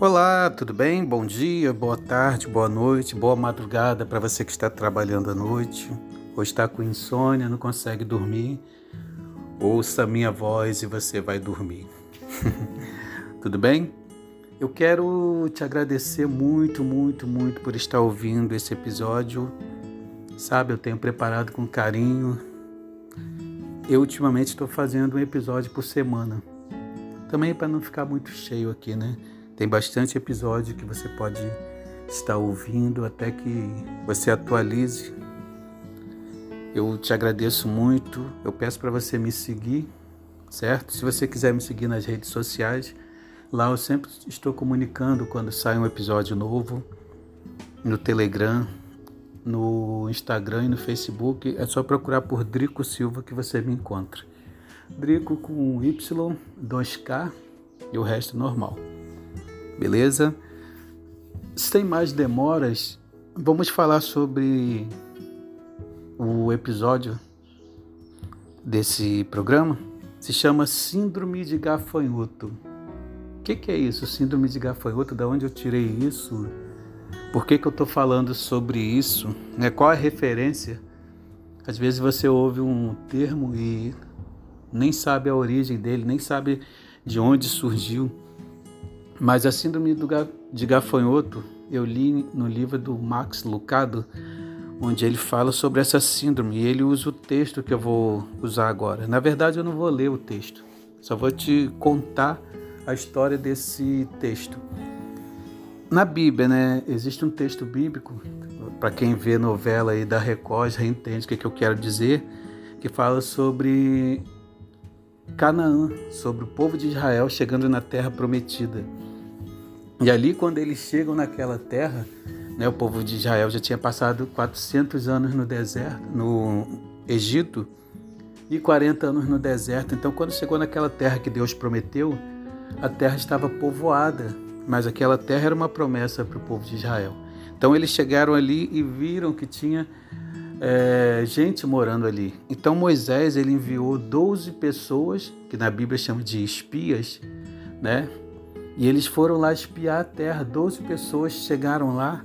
Olá, tudo bem? Bom dia, boa tarde, boa noite, boa madrugada para você que está trabalhando à noite ou está com insônia, não consegue dormir. Ouça a minha voz e você vai dormir. tudo bem? Eu quero te agradecer muito, muito, muito por estar ouvindo esse episódio. Sabe, eu tenho preparado com carinho. Eu ultimamente estou fazendo um episódio por semana. Também para não ficar muito cheio aqui, né? Tem bastante episódio que você pode estar ouvindo até que você atualize. Eu te agradeço muito. Eu peço para você me seguir, certo? Se você quiser me seguir nas redes sociais, lá eu sempre estou comunicando quando sai um episódio novo no Telegram, no Instagram e no Facebook. É só procurar por Drico Silva que você me encontra. Drico com Y, 2K e o resto normal beleza? Sem mais demoras, vamos falar sobre o episódio desse programa. Se chama Síndrome de Gafanhoto. O que, que, é isso, Síndrome de Gafanhoto? Da onde eu tirei isso? Por que, que eu estou falando sobre isso? Né? Qual é a referência? Às vezes você ouve um termo e nem sabe a origem dele, nem sabe de onde surgiu. Mas a síndrome de gafanhoto eu li no livro do Max Lucado, onde ele fala sobre essa síndrome e ele usa o texto que eu vou usar agora. Na verdade, eu não vou ler o texto, só vou te contar a história desse texto. Na Bíblia, né, existe um texto bíblico, para quem vê novela aí da Record já entende o que, que eu quero dizer, que fala sobre Canaã, sobre o povo de Israel chegando na terra prometida. E ali, quando eles chegam naquela terra, né, o povo de Israel já tinha passado 400 anos no deserto, no Egito, e 40 anos no deserto. Então, quando chegou naquela terra que Deus prometeu, a terra estava povoada, mas aquela terra era uma promessa para o povo de Israel. Então, eles chegaram ali e viram que tinha é, gente morando ali. Então, Moisés ele enviou 12 pessoas, que na Bíblia chama de espias, né? E eles foram lá espiar a terra. Doze pessoas chegaram lá,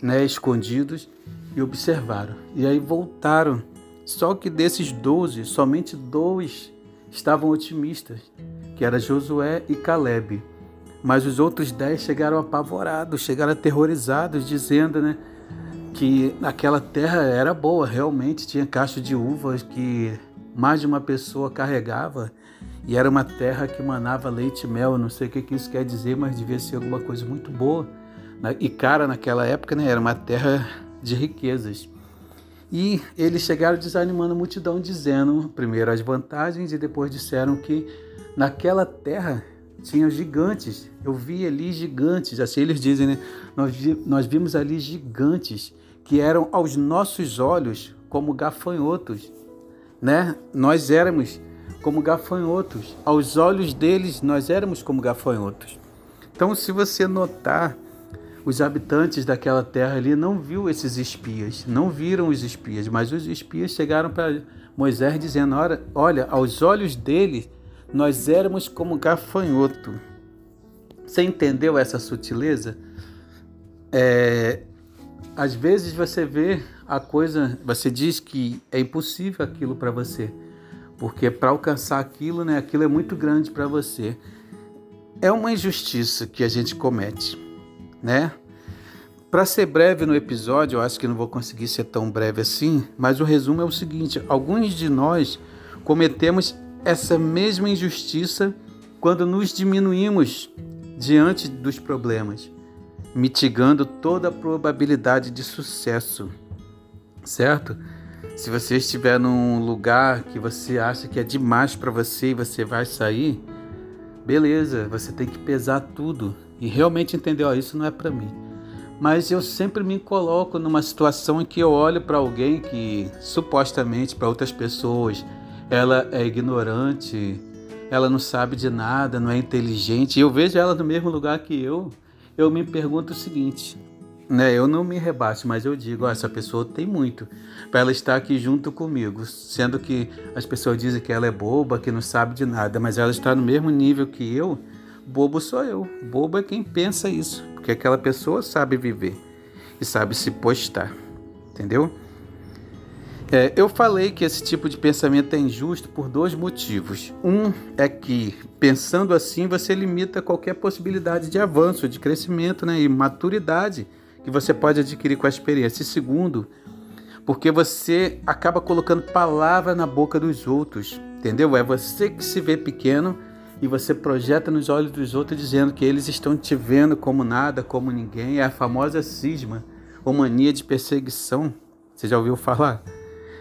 né, escondidos, e observaram. E aí voltaram. Só que desses doze, somente dois estavam otimistas, que era Josué e Caleb. Mas os outros dez chegaram apavorados, chegaram aterrorizados, dizendo, né, que aquela terra era boa, realmente tinha cacho de uvas que mais de uma pessoa carregava e era uma terra que manava leite e mel. não sei o que isso quer dizer, mas devia ser alguma coisa muito boa. E cara, naquela época, né, era uma terra de riquezas. E eles chegaram desanimando a multidão, dizendo primeiro as vantagens e depois disseram que naquela terra tinha gigantes. Eu vi ali gigantes, assim eles dizem, né? Nós, vi, nós vimos ali gigantes que eram aos nossos olhos como gafanhotos, né? Nós éramos como gafanhotos. Aos olhos deles, nós éramos como gafanhotos. Então, se você notar, os habitantes daquela terra ali não viu esses espias, não viram os espias, mas os espias chegaram para Moisés dizendo: olha, aos olhos deles, nós éramos como gafanhoto. Você entendeu essa sutileza? É, às vezes você vê a coisa, você diz que é impossível aquilo para você, porque para alcançar aquilo, né, aquilo é muito grande para você. É uma injustiça que a gente comete, né? Para ser breve no episódio, eu acho que não vou conseguir ser tão breve assim, mas o resumo é o seguinte: alguns de nós cometemos essa mesma injustiça quando nos diminuímos diante dos problemas, mitigando toda a probabilidade de sucesso, certo? Se você estiver num lugar que você acha que é demais para você e você vai sair, beleza, você tem que pesar tudo e realmente entender, ó, isso não é para mim. Mas eu sempre me coloco numa situação em que eu olho para alguém que supostamente para outras pessoas ela é ignorante, ela não sabe de nada, não é inteligente, e eu vejo ela no mesmo lugar que eu, eu me pergunto o seguinte: né? Eu não me rebaixo, mas eu digo, ó, essa pessoa tem muito para ela estar aqui junto comigo, sendo que as pessoas dizem que ela é boba, que não sabe de nada, mas ela está no mesmo nível que eu, Bobo sou eu. Bobo é quem pensa isso, porque aquela pessoa sabe viver e sabe se postar. Entendeu? É, eu falei que esse tipo de pensamento é injusto por dois motivos. Um é que, pensando assim, você limita qualquer possibilidade de avanço, de crescimento né, e maturidade que você pode adquirir com a experiência. E segundo, porque você acaba colocando palavra na boca dos outros, entendeu? É você que se vê pequeno e você projeta nos olhos dos outros dizendo que eles estão te vendo como nada, como ninguém. É a famosa cisma ou mania de perseguição. Você já ouviu falar?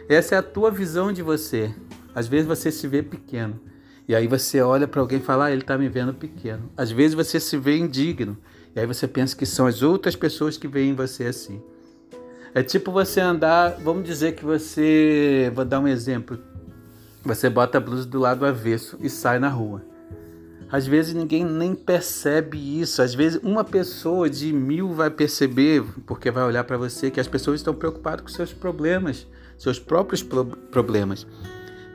Essa é a tua visão de você. Às vezes você se vê pequeno. E aí você olha para alguém e fala, ah, ele está me vendo pequeno. Às vezes você se vê indigno. E aí você pensa que são as outras pessoas que veem você assim. É tipo você andar, vamos dizer que você, vou dar um exemplo, você bota a blusa do lado avesso e sai na rua. Às vezes ninguém nem percebe isso. Às vezes uma pessoa de mil vai perceber, porque vai olhar para você que as pessoas estão preocupadas com seus problemas, seus próprios pro problemas.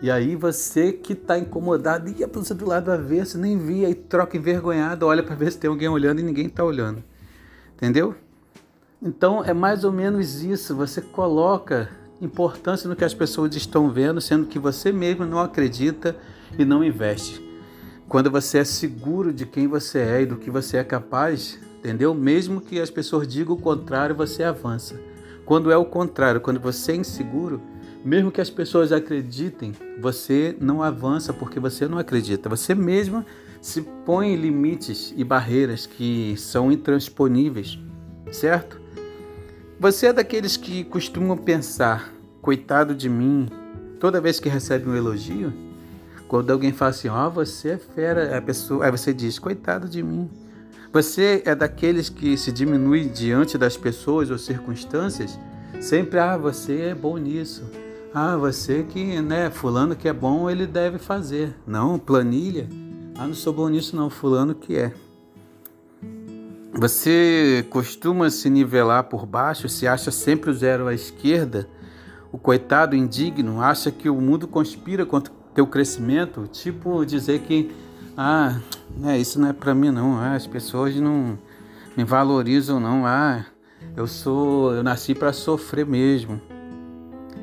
E aí você que está incomodado e a blusa do lado avesso nem via e troca envergonhado, olha para ver se tem alguém olhando e ninguém está olhando. Entendeu? Então é mais ou menos isso. Você coloca importância no que as pessoas estão vendo, sendo que você mesmo não acredita e não investe. Quando você é seguro de quem você é e do que você é capaz, entendeu? Mesmo que as pessoas digam o contrário, você avança. Quando é o contrário, quando você é inseguro, mesmo que as pessoas acreditem, você não avança porque você não acredita. Você mesmo se põe limites e barreiras que são intransponíveis, certo? Você é daqueles que costumam pensar, coitado de mim, toda vez que recebe um elogio? Quando alguém fala assim, ó, oh, você é fera, a pessoa, aí você diz, coitado de mim. Você é daqueles que se diminui diante das pessoas ou circunstâncias? Sempre, ah, você é bom nisso. Ah, você que, né, fulano que é bom, ele deve fazer. Não, planilha. Ah, não sou bom nisso não, fulano que é. Você costuma se nivelar por baixo, se acha sempre o zero à esquerda? O coitado indigno acha que o mundo conspira contra o teu crescimento? Tipo dizer que, ah, é, isso não é para mim não, ah, as pessoas não me valorizam não, ah, eu sou, eu nasci para sofrer mesmo.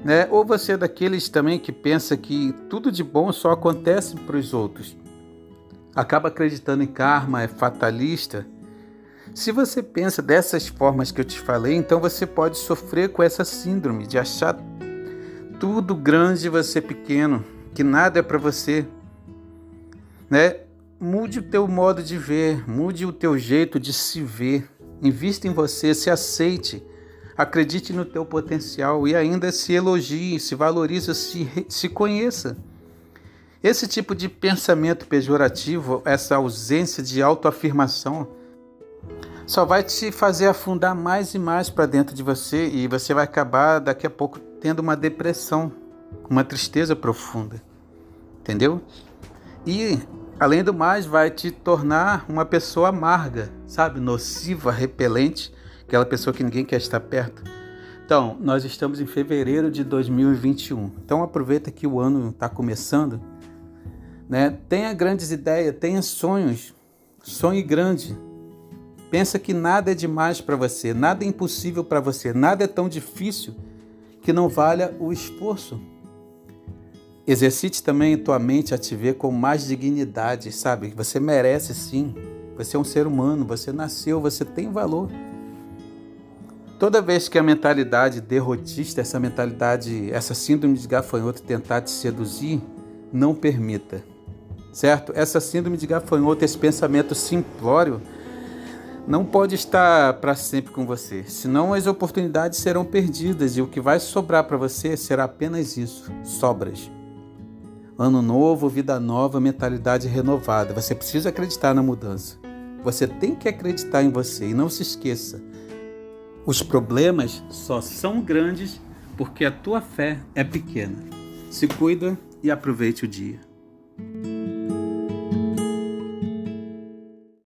Né? Ou você é daqueles também que pensa que tudo de bom só acontece para os outros. Acaba acreditando em karma, é fatalista se você pensa dessas formas que eu te falei, então você pode sofrer com essa síndrome de achar tudo grande e você pequeno, que nada é para você. Né? Mude o teu modo de ver, mude o teu jeito de se ver. Invista em você, se aceite, acredite no teu potencial e ainda se elogie, se valorize, se, se conheça. Esse tipo de pensamento pejorativo, essa ausência de autoafirmação, só vai te fazer afundar mais e mais para dentro de você e você vai acabar daqui a pouco tendo uma depressão, uma tristeza profunda. Entendeu? E além do mais, vai te tornar uma pessoa amarga, sabe? Nociva, repelente, aquela pessoa que ninguém quer estar perto. Então, nós estamos em fevereiro de 2021. Então, aproveita que o ano está começando. Né? Tenha grandes ideias, tenha sonhos. Sonhe grande. Pensa que nada é demais para você, nada é impossível para você, nada é tão difícil que não valha o esforço. Exercite também tua mente a te ver com mais dignidade, sabe? Você merece sim. Você é um ser humano, você nasceu, você tem valor. Toda vez que a mentalidade derrotista, essa mentalidade, essa síndrome de gafanhoto tentar te seduzir, não permita. Certo? Essa síndrome de gafanhoto, esse pensamento simplório, não pode estar para sempre com você, senão as oportunidades serão perdidas e o que vai sobrar para você será apenas isso: sobras. Ano novo, vida nova, mentalidade renovada. Você precisa acreditar na mudança. Você tem que acreditar em você e não se esqueça. Os problemas só são grandes porque a tua fé é pequena. Se cuida e aproveite o dia.